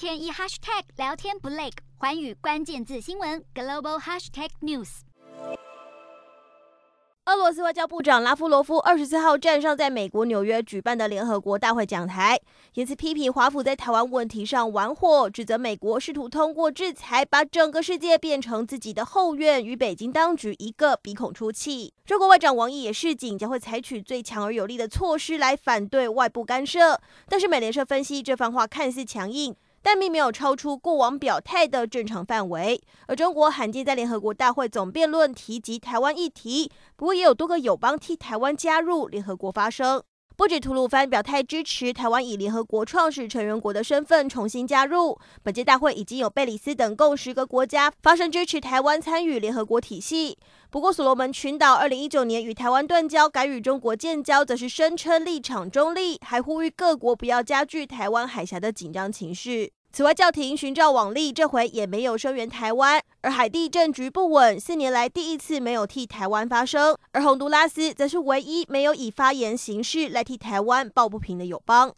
天一 hashtag 聊天不累，环宇关键字新闻 global hashtag news。俄罗斯外交部长拉夫罗夫二十四号站上在美国纽约举办的联合国大会讲台，因此批评华府在台湾问题上玩火，指责美国试图通过制裁把整个世界变成自己的后院，与北京当局一个鼻孔出气。中国外长王毅也示警，将会采取最强而有力的措施来反对外部干涉。但是美联社分析，这番话看似强硬。但并没有超出过往表态的正常范围，而中国罕见在联合国大会总辩论提及台湾议题，不过也有多个友邦替台湾加入联合国发声。不止吐鲁番表态支持台湾以联合国创始成员国的身份重新加入，本届大会已经有贝里斯等共十个国家发声支持台湾参与联合国体系。不过，所罗门群岛二零一九年与台湾断交，改与中国建交，则是声称立场中立，还呼吁各国不要加剧台湾海峡的紧张情绪。此外，教廷循照往例，这回也没有声援台湾。而海地政局不稳，四年来第一次没有替台湾发声。而洪都拉斯则是唯一没有以发言形式来替台湾抱不平的友邦。